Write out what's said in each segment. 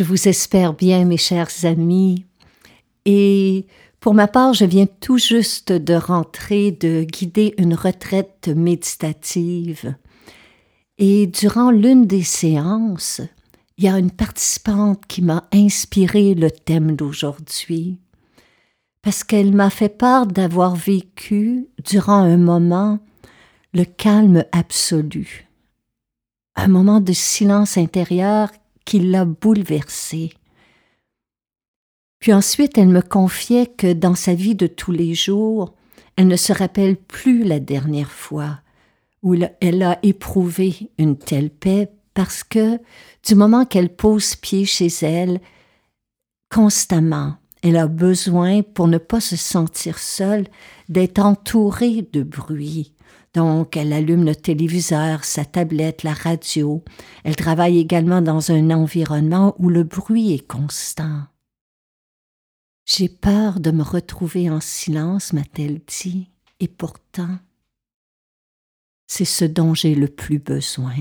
Je vous espère bien, mes chers amis. Et pour ma part, je viens tout juste de rentrer de guider une retraite méditative. Et durant l'une des séances, il y a une participante qui m'a inspiré le thème d'aujourd'hui, parce qu'elle m'a fait part d'avoir vécu, durant un moment, le calme absolu, un moment de silence intérieur qui l'a bouleversée. Puis ensuite, elle me confiait que dans sa vie de tous les jours, elle ne se rappelle plus la dernière fois où elle a éprouvé une telle paix parce que du moment qu'elle pose pied chez elle, constamment, elle a besoin, pour ne pas se sentir seule, d'être entourée de bruit, donc, elle allume le téléviseur, sa tablette, la radio. Elle travaille également dans un environnement où le bruit est constant. J'ai peur de me retrouver en silence, m'a-t-elle dit, et pourtant, c'est ce dont j'ai le plus besoin.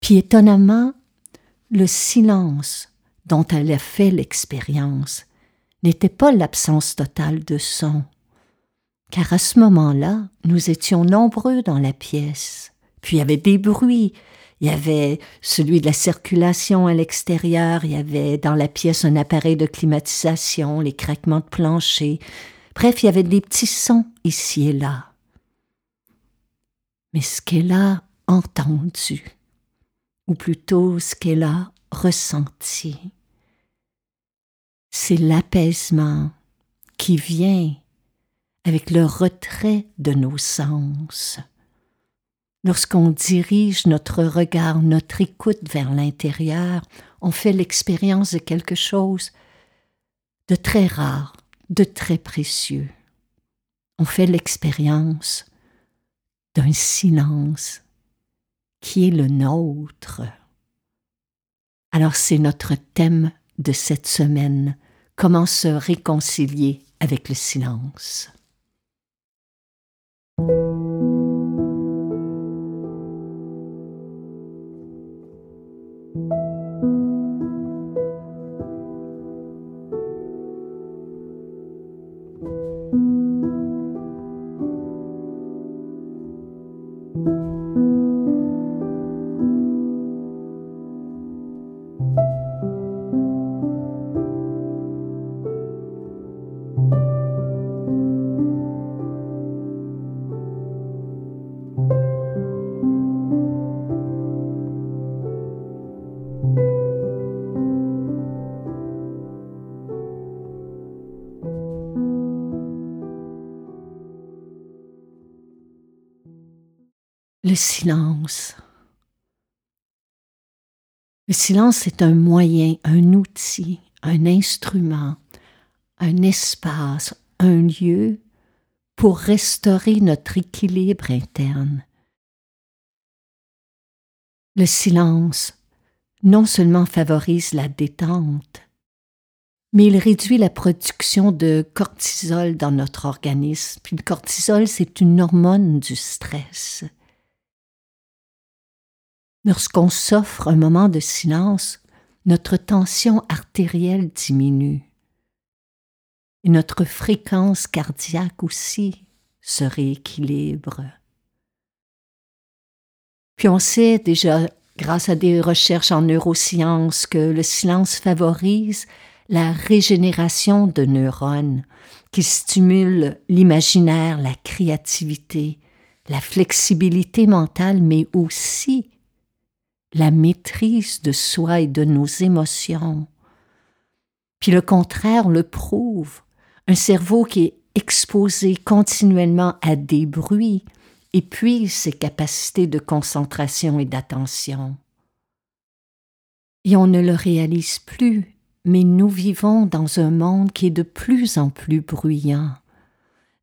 Puis étonnamment, le silence dont elle a fait l'expérience n'était pas l'absence totale de son, car à ce moment-là, nous étions nombreux dans la pièce. Puis il y avait des bruits, il y avait celui de la circulation à l'extérieur, il y avait dans la pièce un appareil de climatisation, les craquements de plancher, bref, il y avait des petits sons ici et là. Mais ce qu'elle a entendu, ou plutôt ce qu'elle a ressenti, c'est l'apaisement qui vient avec le retrait de nos sens. Lorsqu'on dirige notre regard, notre écoute vers l'intérieur, on fait l'expérience de quelque chose de très rare, de très précieux. On fait l'expérience d'un silence qui est le nôtre. Alors c'est notre thème de cette semaine, comment se réconcilier avec le silence. Le silence. Le silence est un moyen, un outil, un instrument, un espace, un lieu pour restaurer notre équilibre interne. Le silence non seulement favorise la détente, mais il réduit la production de cortisol dans notre organisme. Puis le cortisol, c'est une hormone du stress. Lorsqu'on s'offre un moment de silence, notre tension artérielle diminue. et notre fréquence cardiaque aussi se rééquilibre. Puis on sait déjà, grâce à des recherches en neurosciences, que le silence favorise la régénération de neurones, qui stimule l'imaginaire, la créativité, la flexibilité mentale, mais aussi la maîtrise de soi et de nos émotions. Puis le contraire le prouve. Un cerveau qui est exposé continuellement à des bruits épuise ses capacités de concentration et d'attention. Et on ne le réalise plus, mais nous vivons dans un monde qui est de plus en plus bruyant.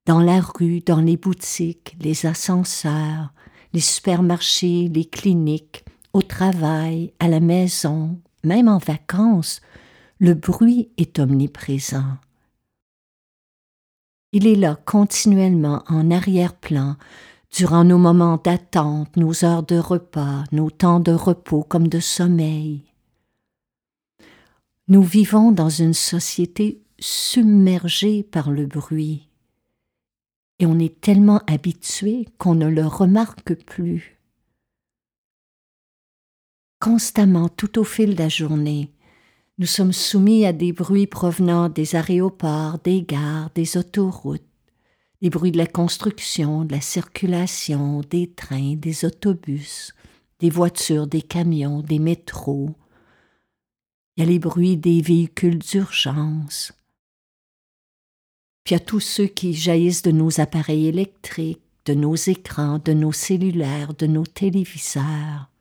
Dans la rue, dans les boutiques, les ascenseurs, les supermarchés, les cliniques, au travail, à la maison, même en vacances, le bruit est omniprésent. Il est là continuellement en arrière-plan, durant nos moments d'attente, nos heures de repas, nos temps de repos comme de sommeil. Nous vivons dans une société submergée par le bruit, et on est tellement habitué qu'on ne le remarque plus. Constamment, tout au fil de la journée, nous sommes soumis à des bruits provenant des aéroports, des gares, des autoroutes, les bruits de la construction, de la circulation, des trains, des autobus, des voitures, des camions, des métros. Il y a les bruits des véhicules d'urgence. Puis il y a tous ceux qui jaillissent de nos appareils électriques, de nos écrans, de nos cellulaires, de nos téléviseurs.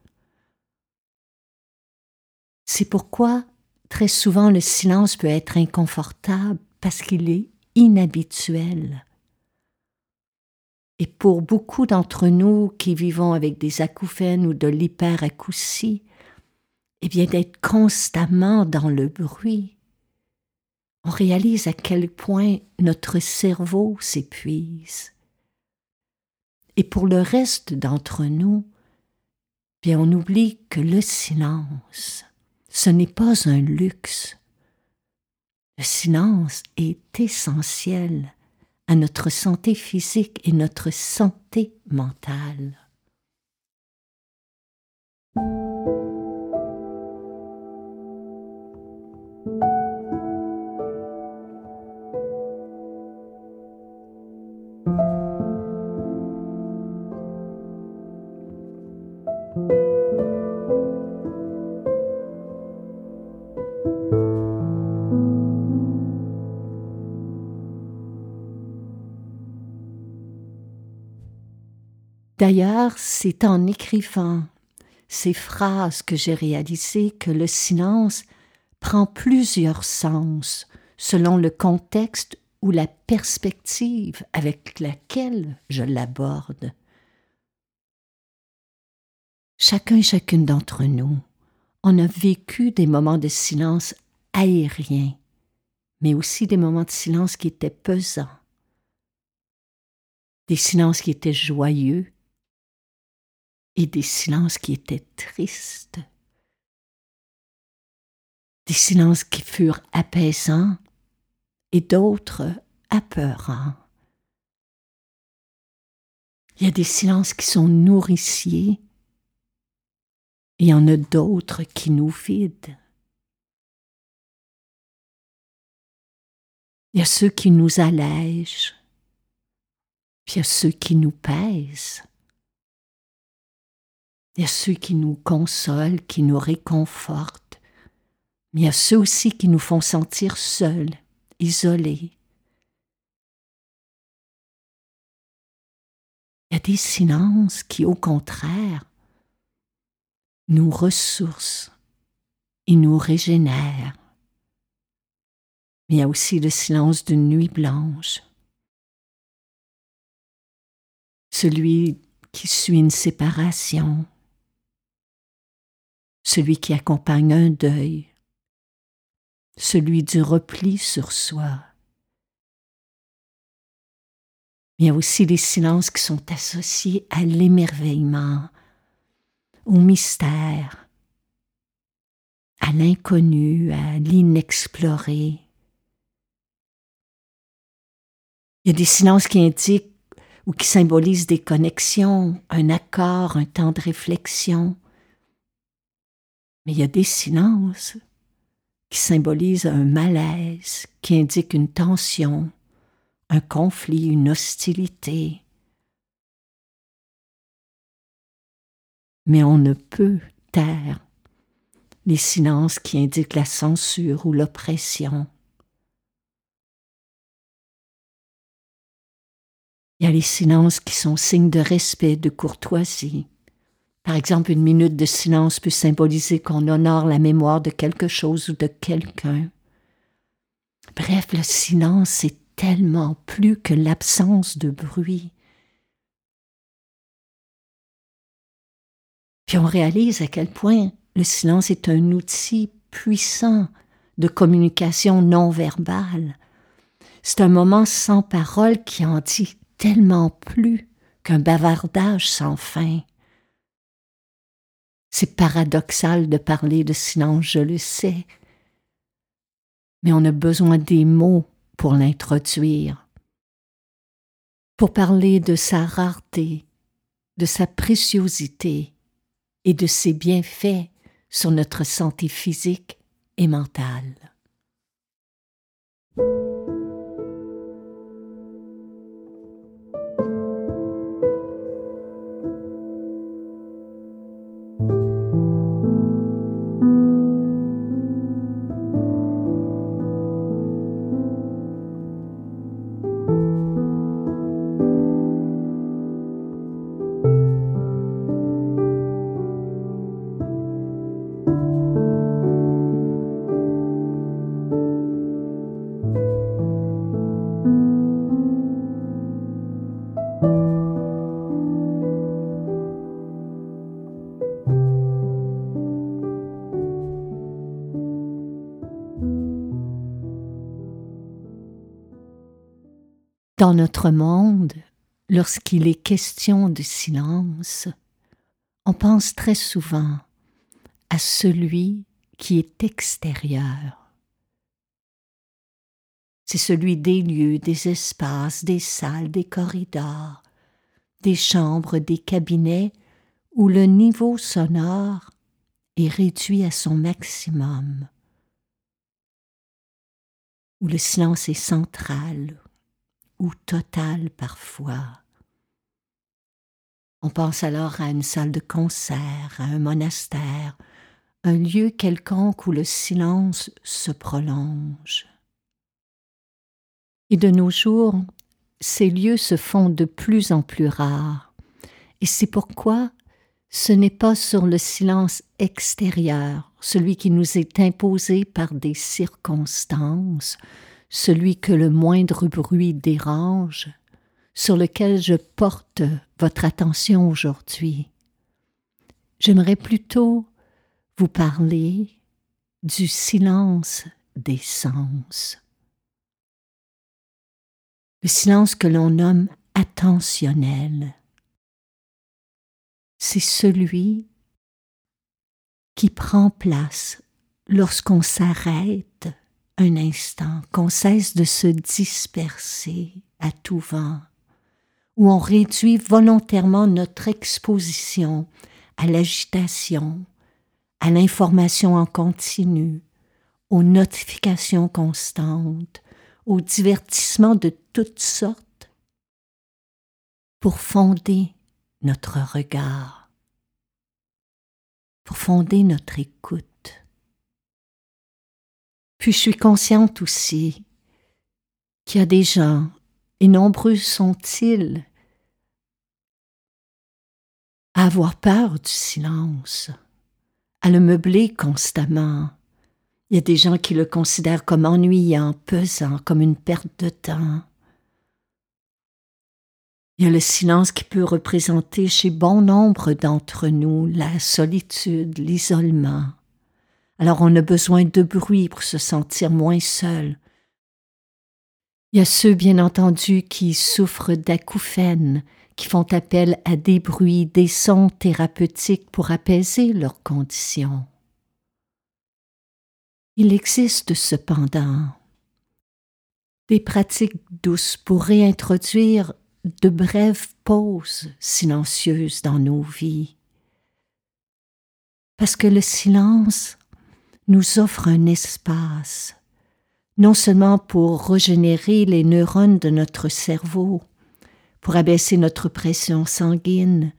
C'est pourquoi Très souvent, le silence peut être inconfortable parce qu'il est inhabituel. Et pour beaucoup d'entre nous qui vivons avec des acouphènes ou de l'hyperacousie, eh bien d'être constamment dans le bruit, on réalise à quel point notre cerveau s'épuise. Et pour le reste d'entre nous, eh bien on oublie que le silence, ce n'est pas un luxe. Le silence est essentiel à notre santé physique et notre santé mentale. D'ailleurs, c'est en écrivant ces phrases que j'ai réalisé que le silence prend plusieurs sens selon le contexte ou la perspective avec laquelle je l'aborde. Chacun et chacune d'entre nous, on a vécu des moments de silence aériens, mais aussi des moments de silence qui étaient pesants, des silences qui étaient joyeux, et des silences qui étaient tristes, des silences qui furent apaisants et d'autres apeurants. Il y a des silences qui sont nourriciers et il y en a d'autres qui nous vident. Il y a ceux qui nous allègent, puis il y a ceux qui nous pèsent. Il y a ceux qui nous consolent, qui nous réconfortent, mais il y a ceux aussi qui nous font sentir seuls, isolés. Il y a des silences qui, au contraire, nous ressourcent et nous régénèrent. Mais il y a aussi le silence d'une nuit blanche, celui qui suit une séparation, celui qui accompagne un deuil, celui du repli sur soi. Il y a aussi les silences qui sont associés à l'émerveillement, au mystère, à l'inconnu, à l'inexploré. Il y a des silences qui indiquent ou qui symbolisent des connexions, un accord, un temps de réflexion. Mais il y a des silences qui symbolisent un malaise, qui indiquent une tension, un conflit, une hostilité. Mais on ne peut taire les silences qui indiquent la censure ou l'oppression. Il y a les silences qui sont signes de respect, de courtoisie. Par exemple, une minute de silence peut symboliser qu'on honore la mémoire de quelque chose ou de quelqu'un. Bref, le silence est tellement plus que l'absence de bruit. Puis on réalise à quel point le silence est un outil puissant de communication non verbale. C'est un moment sans parole qui en dit tellement plus qu'un bavardage sans fin. C'est paradoxal de parler de silence, je le sais, mais on a besoin des mots pour l'introduire, pour parler de sa rareté, de sa préciosité et de ses bienfaits sur notre santé physique et mentale. Dans notre monde, lorsqu'il est question de silence, on pense très souvent à celui qui est extérieur. C'est celui des lieux, des espaces, des salles, des corridors, des chambres, des cabinets où le niveau sonore est réduit à son maximum, où le silence est central, ou totale parfois. On pense alors à une salle de concert, à un monastère, un lieu quelconque où le silence se prolonge. Et de nos jours, ces lieux se font de plus en plus rares, et c'est pourquoi ce n'est pas sur le silence extérieur, celui qui nous est imposé par des circonstances, celui que le moindre bruit dérange, sur lequel je porte votre attention aujourd'hui. J'aimerais plutôt vous parler du silence des sens. Le silence que l'on nomme attentionnel. C'est celui qui prend place lorsqu'on s'arrête un instant, qu'on cesse de se disperser à tout vent, où on réduit volontairement notre exposition à l'agitation, à l'information en continu, aux notifications constantes, aux divertissements de toutes sortes, pour fonder notre regard, pour fonder notre écoute. Puis je suis consciente aussi qu'il y a des gens, et nombreux sont-ils, à avoir peur du silence, à le meubler constamment. Il y a des gens qui le considèrent comme ennuyant, pesant, comme une perte de temps. Il y a le silence qui peut représenter chez bon nombre d'entre nous la solitude, l'isolement. Alors on a besoin de bruit pour se sentir moins seul. Il y a ceux, bien entendu, qui souffrent d'acouphènes, qui font appel à des bruits, des sons thérapeutiques pour apaiser leurs conditions. Il existe cependant des pratiques douces pour réintroduire de brèves pauses silencieuses dans nos vies. Parce que le silence nous offre un espace, non seulement pour régénérer les neurones de notre cerveau, pour abaisser notre pression sanguine,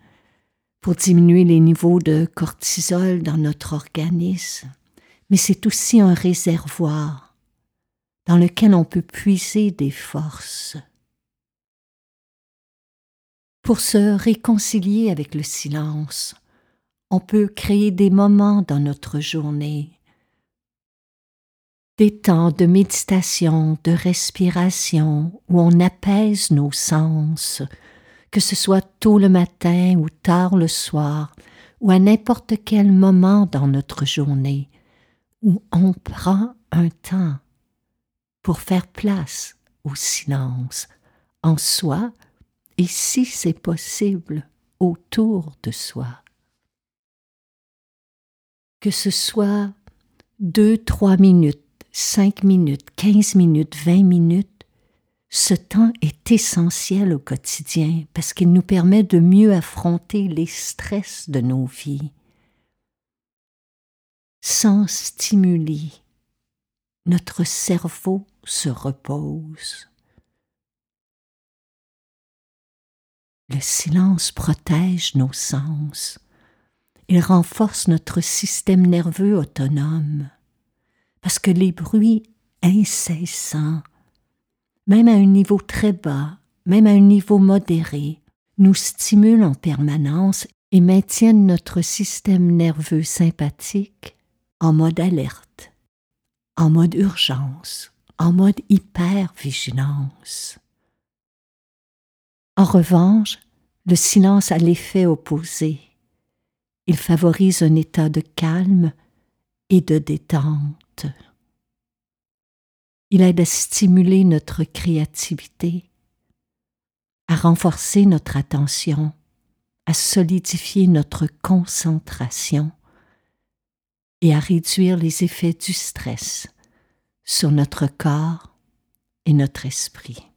pour diminuer les niveaux de cortisol dans notre organisme, mais c'est aussi un réservoir dans lequel on peut puiser des forces. Pour se réconcilier avec le silence, on peut créer des moments dans notre journée, des temps de méditation, de respiration, où on apaise nos sens, que ce soit tôt le matin ou tard le soir, ou à n'importe quel moment dans notre journée, où on prend un temps pour faire place au silence en soi et si c'est possible autour de soi. Que ce soit deux, trois minutes, cinq minutes, quinze minutes, vingt minutes, ce temps est essentiel au quotidien parce qu'il nous permet de mieux affronter les stress de nos vies. Sans stimuli, notre cerveau se repose. Le silence protège nos sens. Il renforce notre système nerveux autonome parce que les bruits incessants même à un niveau très bas, même à un niveau modéré, nous stimulent en permanence et maintiennent notre système nerveux sympathique en mode alerte, en mode urgence, en mode hypervigilance. En revanche, le silence a l'effet opposé. Il favorise un état de calme et de détente. Il aide à stimuler notre créativité, à renforcer notre attention, à solidifier notre concentration et à réduire les effets du stress sur notre corps et notre esprit.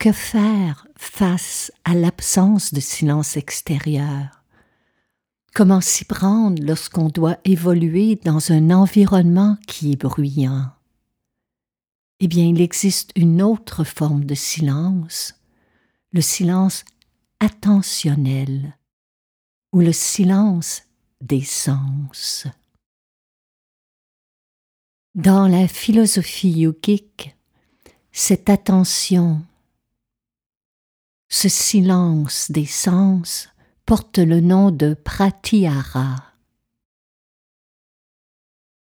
Que faire face à l'absence de silence extérieur? Comment s'y prendre lorsqu'on doit évoluer dans un environnement qui est bruyant? Eh bien, il existe une autre forme de silence, le silence attentionnel ou le silence des sens. Dans la philosophie yogique, cette attention ce silence des sens porte le nom de pratyahara.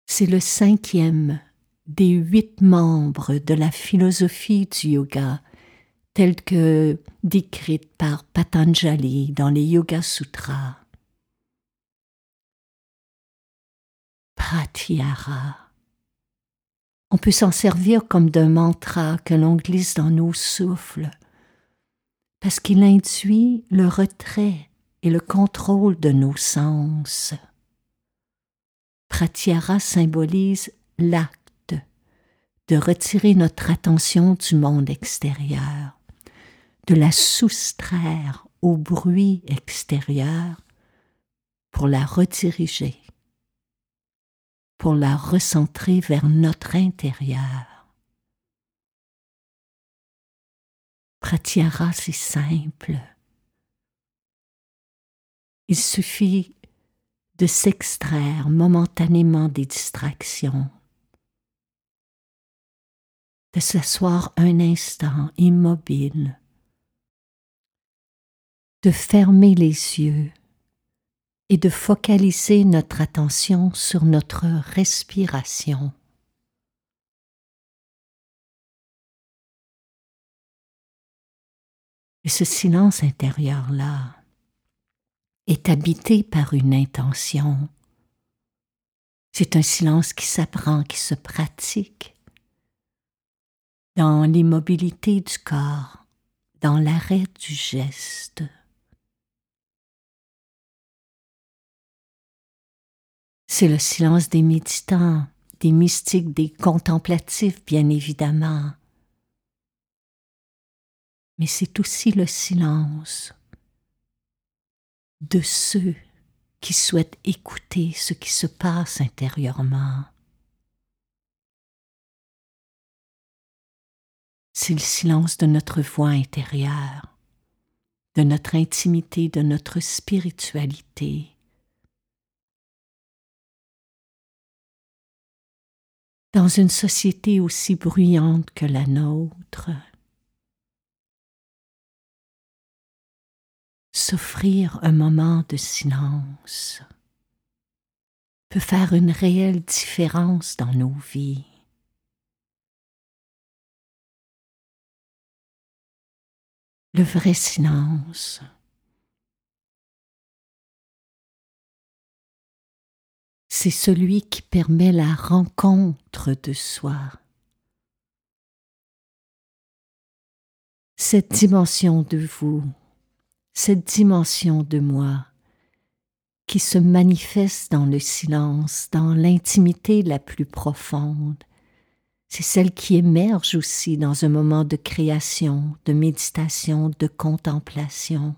C'est le cinquième des huit membres de la philosophie du yoga, telle que décrite par Patanjali dans les Yoga Sutras. Pratyahara. On peut s'en servir comme d'un mantra que l'on glisse dans nos souffles parce qu'il induit le retrait et le contrôle de nos sens. Pratyahara symbolise l'acte de retirer notre attention du monde extérieur, de la soustraire au bruit extérieur pour la rediriger pour la recentrer vers notre intérieur. Pratyahara, c'est simple. Il suffit de s'extraire momentanément des distractions, de s'asseoir un instant immobile, de fermer les yeux et de focaliser notre attention sur notre respiration. Et ce silence intérieur-là, est habité par une intention. C'est un silence qui s'apprend, qui se pratique. Dans l'immobilité du corps, dans l'arrêt du geste. C'est le silence des méditants, des mystiques, des contemplatifs, bien évidemment. Mais c'est aussi le silence de ceux qui souhaitent écouter ce qui se passe intérieurement. C'est le silence de notre voix intérieure, de notre intimité, de notre spiritualité. Dans une société aussi bruyante que la nôtre, s'offrir un moment de silence peut faire une réelle différence dans nos vies. Le vrai silence. C'est celui qui permet la rencontre de soi. Cette dimension de vous cette dimension de moi qui se manifeste dans le silence, dans l'intimité la plus profonde. C'est celle qui émerge aussi dans un moment de création, de méditation, de contemplation.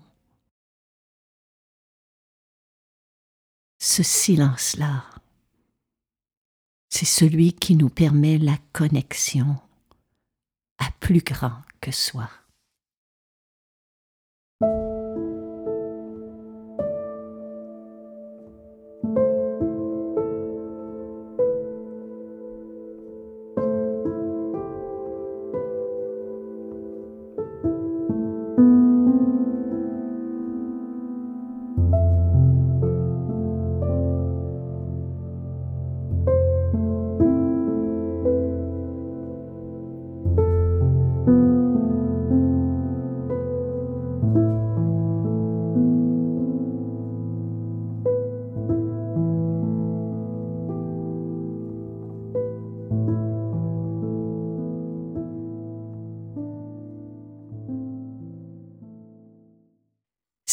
Ce silence-là, c'est celui qui nous permet la connexion à plus grand que soi.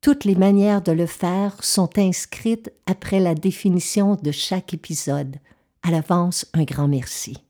toutes les manières de le faire sont inscrites après la définition de chaque épisode. À l'avance, un grand merci.